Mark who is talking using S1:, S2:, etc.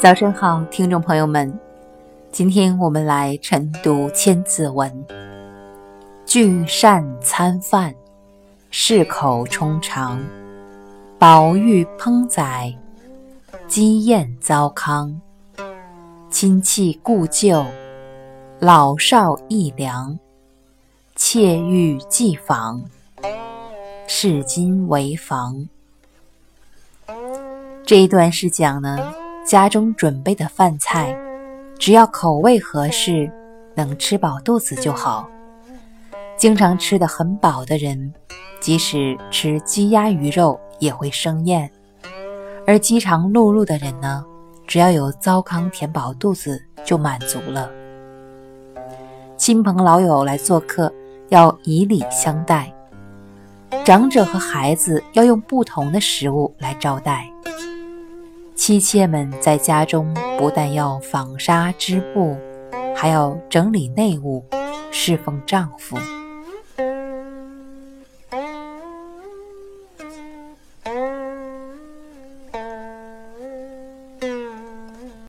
S1: 早上好，听众朋友们，今天我们来晨读《千字文》。聚善餐饭，适口充肠，宝玉烹宰，鸡宴糟糠。亲戚故旧，老少益良，妾欲寄访，视今为房。这一段是讲呢。家中准备的饭菜，只要口味合适，能吃饱肚子就好。经常吃得很饱的人，即使吃鸡鸭鱼肉也会生厌；而饥肠辘辘的人呢，只要有糟糠填饱肚子就满足了。亲朋老友来做客，要以礼相待；长者和孩子要用不同的食物来招待。妻妾们在家中不但要纺纱织布，还要整理内务，侍奉丈夫。